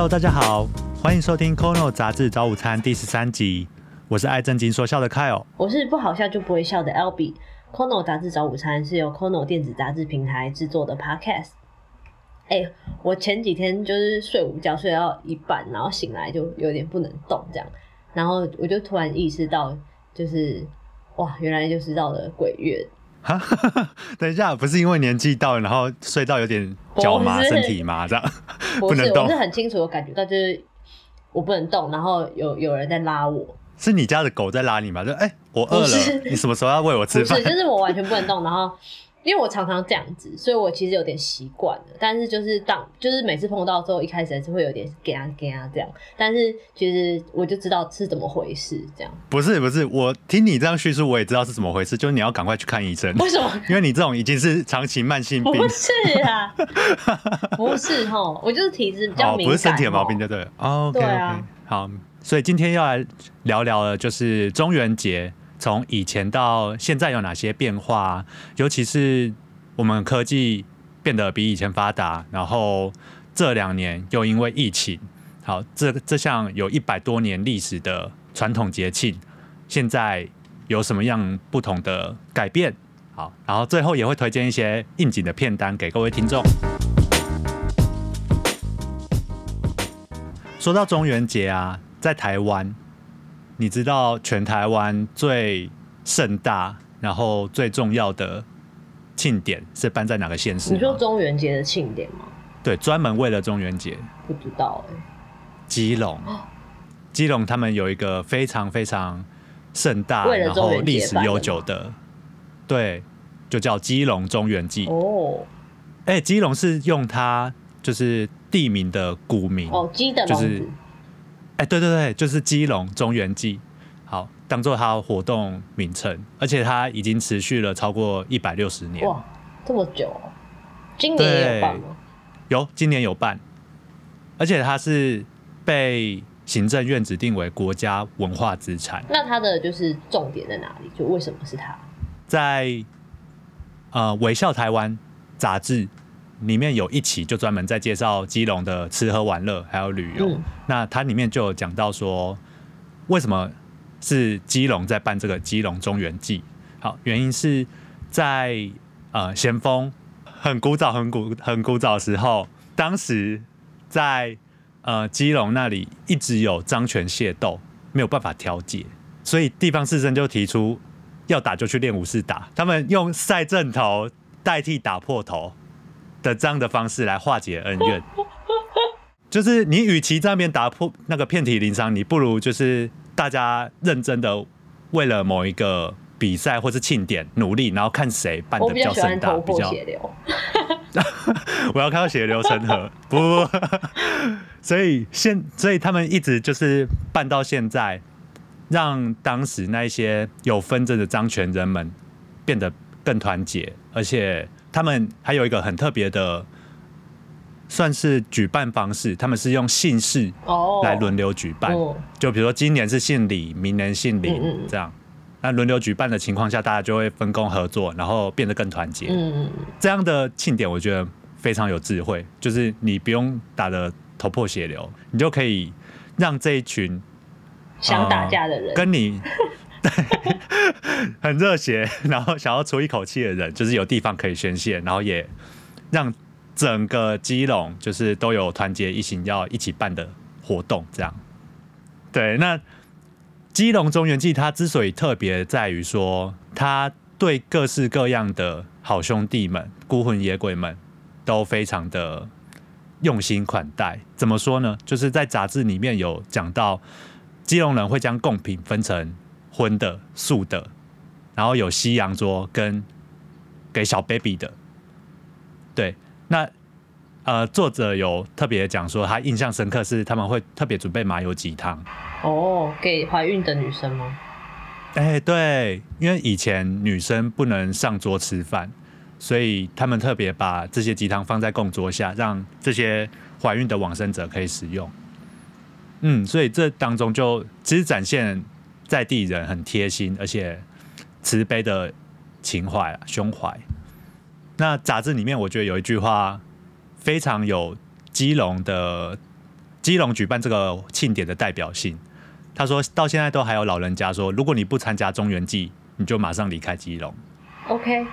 Hello，大家好，欢迎收听《Kono 杂志早午餐》第十三集。我是爱正经说笑的 Kyle，我是不好笑就不会笑的 Albi。Kono 杂志早午餐是由 Kono 电子杂志平台制作的 Podcast。哎、我前几天就是睡午觉睡到一半，然后醒来就有点不能动这样，然后我就突然意识到，就是哇，原来就是到了鬼月，哈，等一下，不是因为年纪到了，然后睡到有点脚麻、身体麻这样，不能动我是很清楚的感觉到，就是我不能动，然后有有人在拉我，是你家的狗在拉你吗？就哎、我饿了，你什么时候要喂我吃饭不是，？就是我完全不能动，然后因为我常常这样子，所以我其实有点习惯了。但是就是当就是每次碰到之后，一开始还是会有点给啊给啊这样，但是其实我就知道是怎么回事，这样不是不是，我听你这样叙述，我也知道是怎么回事，就是你要赶快去看医生，为什么？因为你这种已经是长期慢性病不，是啊，不是吼，我就是体质比较哦，敏感，不是身体的毛病，对了。对 OK，、啊好，所以今天要来聊聊的，就是中元节从以前到现在有哪些变化，尤其是我们科技变得比以前发达，然后这两年又因为疫情，好，这这项有一百多年历史的传统节庆，现在有什么样不同的改变？好，然后最后也会推荐一些应景的片单给各位听众。说到中元节啊，在台湾，你知道全台湾最盛大，然后最重要的庆典是办在哪个县市你说？中元节的庆典吗？对，专门为了中元节，不知道哎、基隆，基隆他们有一个非常非常盛大，然后历史悠久的，对，就叫基隆中元祭。哦哎、基隆是用它就是地名的古名，哦，基的就是哎、对对对，就是基隆中原祭，好，当做它活动名称，而且它已经持续了超过一百六十年。哇，这么久、哦，今年也有办吗？有，今年有办，而且它是被行政院指定为国家文化资产，那它的就是重点在哪里？就为什么是它？在呃《微笑台湾》杂志里面有一期就专门在介绍基隆的吃喝玩乐还有旅游。嗯那它里面就有讲到说，为什么是基隆在办这个基隆中原祭？好，原因是在呃咸丰很古早、很古、很古早的时候，当时在呃基隆那里一直有张权械斗，没有办法调解，所以地方士绅就提出要打就去练武士打，他们用赛阵头代替打破头的这样的方式来化解恩怨。就是你与其在那边打破那个遍体鳞伤，你不如就是大家认真的为了某一个比赛或是庆典努力，然后看谁办的比较盛大，比较血流。我要看到血流成河，不不不，所以现所以他们一直就是办到现在，让当时那一些有纷争的张权人们变得更团结，而且他们还有一个很特别的，算是举办方式，他们是用姓氏哦，来轮流举办，哦。就比如说今年是姓李，明年姓林嗯嗯嗯。这样。那轮流举办的情况下，大家就会分工合作，然后变得更团结。嗯，这样的庆典，我觉得非常有智慧，就是你不用打的头破血流，你就可以让这一群想打架的人，跟你对 很热血，然后想要出一口气的人，就是有地方可以宣泄，然后也让整个基隆就是都有团结一心要一起办的活动，这样。对，那基隆中元祭它之所以特别，在于说它对各式各样的好兄弟们、孤魂野鬼们都非常的用心款待。怎么说呢？就是在杂志里面有讲到，基隆人会将贡品分成荤的、素的，然后有西洋桌跟给小 baby 的。对，那呃，作者有特别讲说，他印象深刻是他们会特别准备麻油鸡汤。哦，给怀孕的女生吗？哎、对，因为以前女生不能上桌吃饭，所以他们特别把这些鸡汤放在供桌下，让这些怀孕的往生者可以使用。嗯，所以这当中就其实展现在地人很贴心而且慈悲的情怀啊，胸怀。那杂志里面，我觉得有一句话非常有基隆的基隆举办这个庆典的代表性。他说到现在都还有老人家说，如果你不参加中原祭，你就马上离开基隆。OK，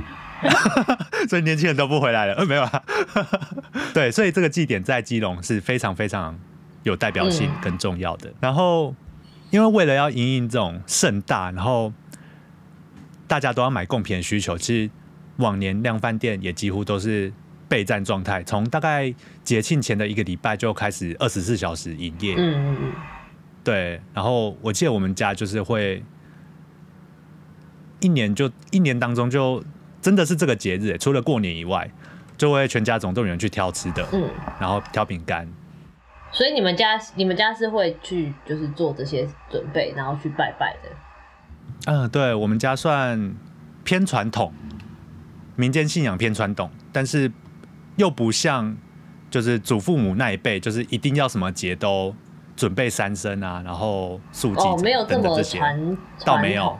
所以年轻人都不回来了，呃，没有啊。对，所以这个祭典在基隆是非常非常有代表性嗯跟重要的。然后，因为为了要迎应这种盛大，然后大家都要买贡品的需求，其实往年量贩店也几乎都是备战状态，从大概节庆前的一个礼拜就开始二十四小时营业。嗯嗯嗯，对，然后我记得我们家就是会一年就一年当中就真的是这个节日，除了过年以外，就会全家总动员去挑吃的，嗯，然后挑饼干。所以你们家你们家是会去就是做这些准备，然后去拜拜的。嗯、对我们家算偏传统，民间信仰偏传统，但是又不像就是祖父母那一辈，就是一定要什么节都准备三牲啊，然后素祭哦，没有这么等等这些。传倒没有。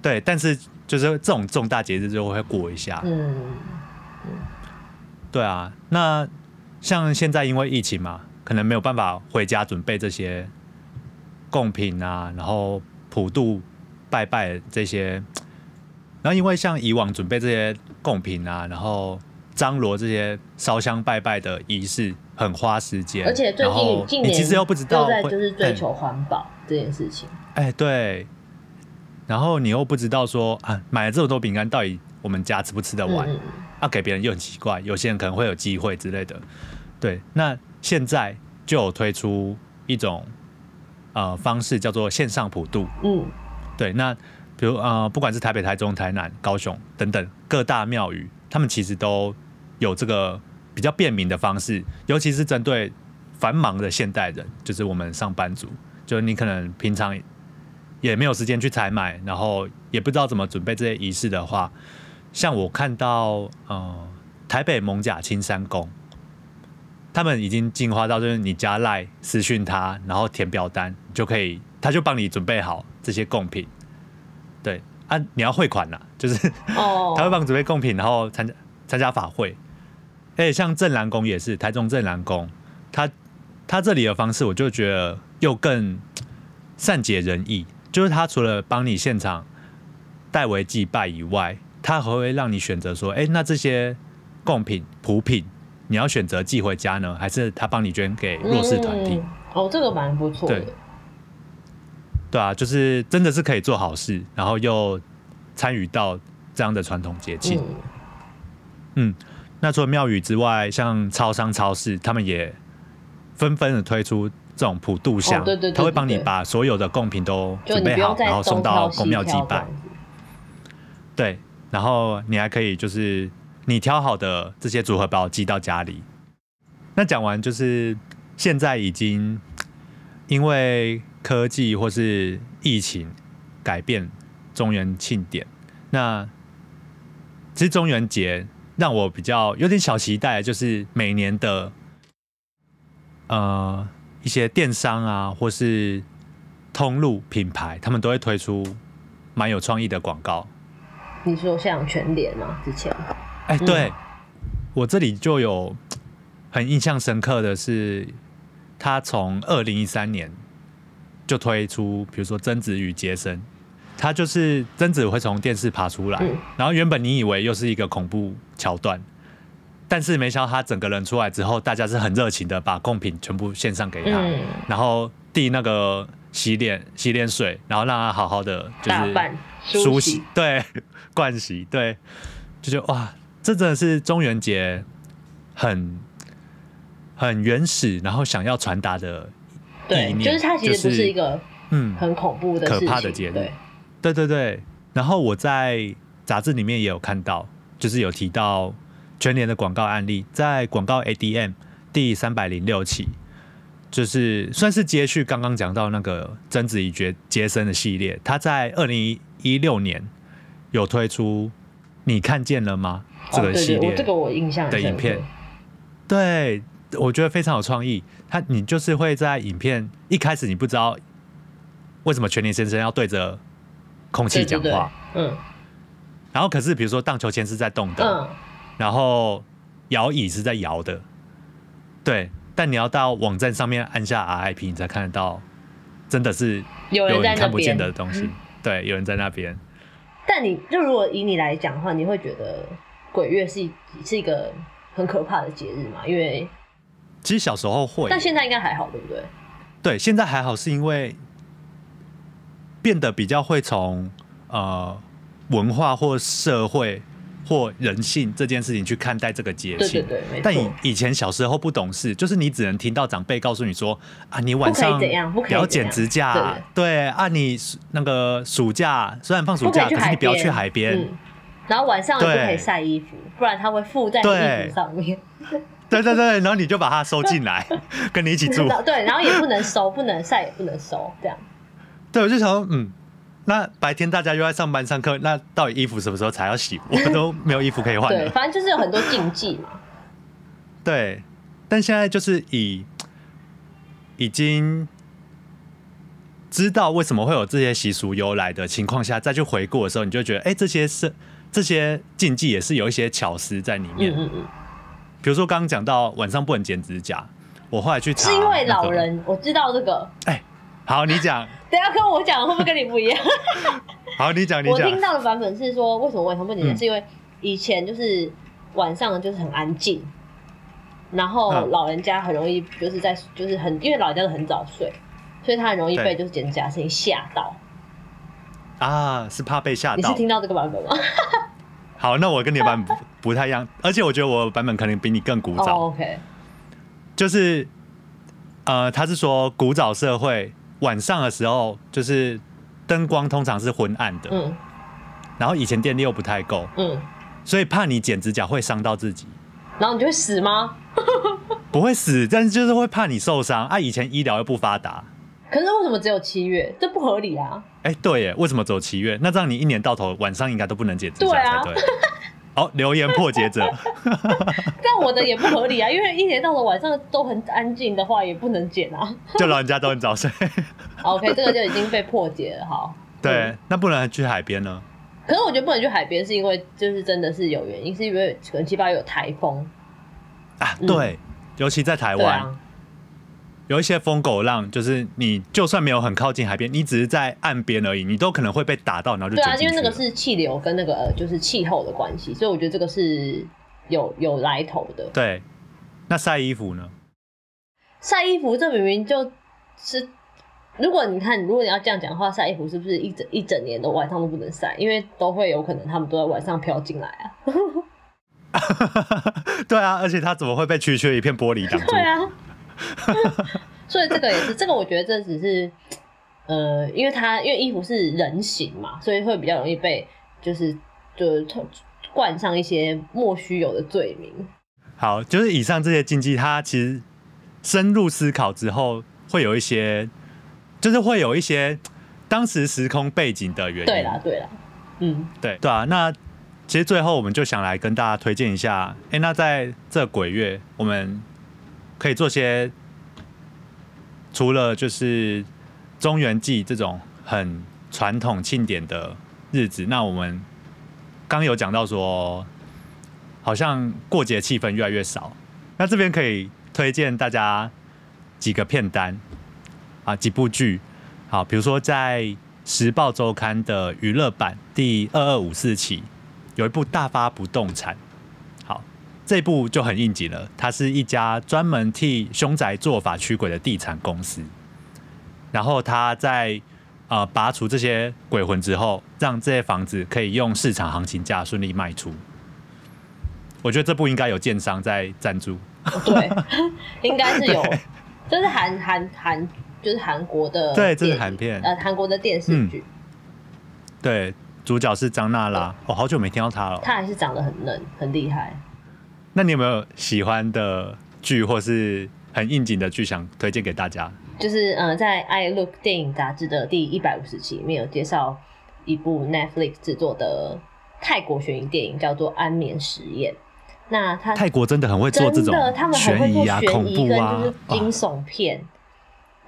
对，但是就是这种重大节日就会过一下。嗯，对啊，那像现在因为疫情嘛，可能没有办法回家准备这些贡品啊，然后普渡拜拜这些，然后因为像以往准备这些贡品啊，然后张罗这些烧香拜拜的仪式很花时间，而且最然后近近年你其实又不知道就是追哎求环保这件事情。哎、对，然后你又不知道说啊，买了这么多饼干，到底我们家吃不吃得完？啊，给别人又很奇怪，有些人可能会有机会之类的。对，那现在就有推出一种呃方式，叫做线上普渡。嗯对，那比如呃，不管是台北、台中、台南、高雄等等各大庙宇，他们其实都有这个比较便民的方式，尤其是针对繁忙的现代人，就是我们上班族，就是你可能平常也没有时间去采买，然后也不知道怎么准备这些仪式的话，像我看到呃台北蒙甲青山宫。他们已经进化到，就是你加赖私讯他，然后填表单，你就可以，他就帮你准备好这些贡品。对啊，你要汇款啦，就是哦，他会帮你准备贡品，然后参加参加法会。而且像正南宫也是，台中正南宫，他他这里的方式，我就觉得又更善解人意。就是他除了帮你现场代为祭拜以外，他还会让你选择说，哎、那这些贡品普品，你要选择寄回家呢，还是他帮你捐给弱势团体？嗯哦，这个蛮不错的对。对啊，就是真的是可以做好事，然后又参与到这样的传统节庆。嗯，嗯，那除了庙宇之外，像超商、超市，他们也纷纷的推出这种普渡箱，哦对对对他会帮你把所有的贡品都就准备好，然后送到公庙西祭拜。对，然后你还可以就是你挑好的这些组合包寄到家里。那讲完就是现在已经因为科技或是疫情改变中原庆典，那其实中元节让我比较有点小期待，就是每年的呃一些电商啊或是通路品牌，他们都会推出蛮有创意的广告。你说像全脸吗？之前？哎、嗯。对、我这里就有很印象深刻的是，他从二零一三年就推出，比如说贞子与杰森，他就是贞子会从电视爬出来，嗯。然后原本你以为又是一个恐怖桥段，但是没想到他整个人出来之后，大家是很热情的把贡品全部献上给他，嗯。然后递那个洗脸洗脸水，然后让他好好的就是梳梳洗，对，盥洗，对，就觉得哇，这真的是中元节很很原始，然后想要传达的对就是它其实不是是一个嗯，很恐怖的可怕的节日。对，对对对。然后我在杂志里面也有看到，就是有提到全年的广告案例，在广告 ADM 第三百零六期，就是算是接续刚刚讲到那个贞子与杰杰森的系列，他在二零一六年有推出，你看见了吗？这个系列我这个我印象的影片，对，我觉得非常有创意。他你就是会在影片一开始你不知道为什么全联先生要对着空气讲话，嗯然后可是比如说荡秋千是在动的，嗯，然后摇椅是在摇的，对，但你要到网站上面按下 RIP，你才看得到，真的是有人看不见。的东西。对，有人在那边。但你就如果以你来讲的话，你会觉得鬼月是一是一个很可怕的节日嘛？因为其实小时候会，但现在应该还好，对不对？对，现在还好，是因为变得比较会从呃文化或社会或人性这件事情去看待这个节对庆。对对，没但以。以前小时候不懂事，就是你只能听到长辈告诉你说啊，你晚上不要剪指甲，对啊，你那个暑假虽然放暑假，可是你不要，去海边，嗯。然后晚上也不可以晒衣服，不然它会附在衣服上面。对对对，然后你就把它收进来，跟你一起住。对，然后也不能收，不能晒，也不能收，这样。对，我就想说，嗯，那白天大家又在上班上课，那到底衣服什么时候才要洗？我都没有衣服可以换对，反正就是有很多禁忌嘛。对，但现在就是以已经知道为什么会有这些习俗由来的情况下，再去回顾的时候，你就觉得，哎、这些是这些禁忌也是有一些巧思在里面。嗯嗯嗯，比如说刚刚讲到晚上不能剪指甲，我后来去查、是因为老。人，我知道这个。哎、好，你讲，等一下跟我讲会不会跟你不一样？好，你讲，你讲我听。到的版本是说，为什么晚上不能剪？嗯是因为以前就是晚上就是很安静，然后嗯老人家很容易就是在就是很因为老人家都很早睡，所以他很容易被就是剪指甲的事情吓到。啊，是怕被吓到。你是听到这个版本吗？好，那我跟你的版本不不太一样，而且我觉得我的版本可能比你更古早。哦，OK，就是呃，他是说古早社会晚上的时候，就是灯光通常是昏暗的，嗯然后以前电力又不太够，嗯，所以怕你剪指甲会伤到自己，然后你就会死吗？不会死，但是就是会怕你受伤啊。以前医疗又不发达，可是为什么只有七月？这不合理啊！哎、对耶，为什么走七月？那这样你一年到头晚上应该都不能剪指甲对啊才对。好，留言破解者，但我的也不合理啊，因为一年到了晚上都很安静的话，也不能剪啊。就老人家都很早睡。OK，这个就已经被破解了，好。对嗯，那不能去海边呢？可是我觉得不能去海边，是因为就是真的是有原因，是因为可能七八月有台风，啊，嗯对，尤其在台湾。有一些疯狗浪，就是你就算没有很靠近海边，你只是在岸边而已，你都可能会被打到，然后就对啊。因为那个是气流跟那个呃就是气候的关系，所以我觉得这个是有有来头的。对。那晒衣服呢？晒衣服这明明就是，如果你看，如果你要这样讲的话，晒衣服是不是一整一整年的晚上都不能晒？因为都会有可能他们都在晚上飘进来啊。对啊，而且它怎么会被区区一片玻璃挡住？对啊，所以这个也是，这个我觉得这只是，呃，因为它因为衣服是人形嘛，所以会比较容易被就是就是冠上一些莫须有的罪名。好，就是以上这些禁忌，它其实深入思考之后，会有一些，就是会有一些当时时空背景的原因。对啦，对啦，嗯，对对啊，那其实最后我们就想来跟大家推荐一下，哎、那在这鬼月，我们可以做些除了就是中元祭这种很传统庆典的日子，那我们刚有讲到说，好像过节气氛越来越少，那这边可以推荐大家几个片单啊，几部剧，好，比如说在《时报周刊》的娱乐版第二二五四期，有一部《大发不动产》。好，这部就很应景了，它是一家专门替凶宅做法驱鬼的地产公司。然后他在呃拔除这些鬼魂之后，让这些房子可以用市场行情价顺利卖出。我觉得这部应该有建商在赞助。对，应该是有，这是韩韩韩，就是韩国的，对这是韩片呃，韩国的电视剧，对，主角是张娜拉。哦，好久没听到她了。她还是长得很嫩，很厉害。那你有没有喜欢的剧，或是很应景的剧想推荐给大家？就是呃，在《I Look》电影杂志的第一百五十期里面有介绍一部 Netflix 制作的泰国悬疑电影，叫做《安眠实验》。那他泰国真的很会做这种悬疑啊、恐怖啊就是，惊悚片。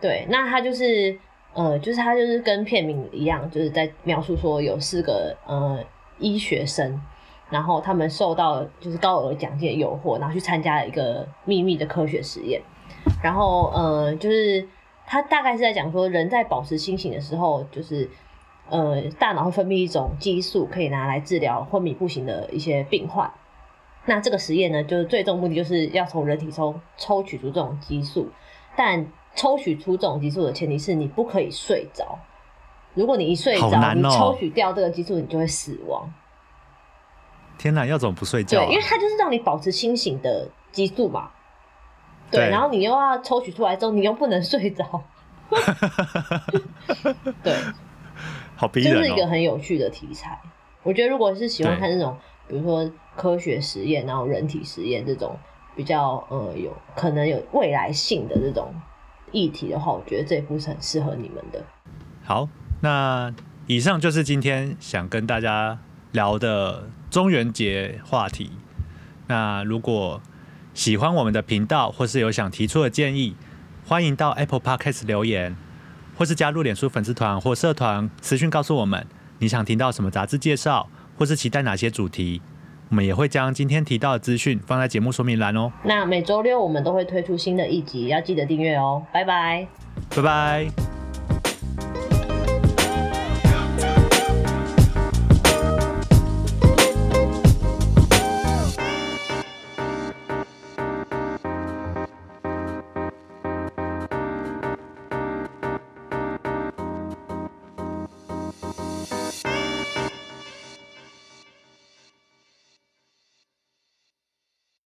对，那他就是呃，就是他就是跟片名一样，就是在描述说有四个呃医学生，然后他们受到就是高额奖金的诱惑，然后去参加了一个秘密的科学实验。然后呃，就是他大概是在讲说，人在保持清醒的时候，就是呃，大脑会分泌一种激素，可以拿来治疗昏迷不醒的一些病患。那这个实验呢，就是最终目的就是要从人体中抽取出这种激素，但抽取出这种激素的前提是你不可以睡着。如果你一睡着，哦你抽取掉这个激素，你就会死亡。天哪，要怎么不睡觉、对，啊？因为它就是让你保持清醒的激素嘛。对，对然后你又要抽取出来之后，你又不能睡着。对，好逼人这是一个哦。很有趣的题材。我觉得如果是喜欢对看那种，比如说科学实验，然后人体实验这种比较呃有可能有未来性的这种议题的话，我觉得这一部是很适合你们的。好，那以上就是今天想跟大家聊的中元节话题。那如果喜欢我们的频道，或是有想提出的建议，欢迎到 Apple Podcast 留言，或是加入脸书粉丝团或社团私讯告诉我们你想听到什么杂志介绍，或是期待哪些主题。我们也会将今天提到的资讯放在节目说明栏哦。那每周六我们都会推出新的一集，要记得订阅哦。拜拜。拜拜。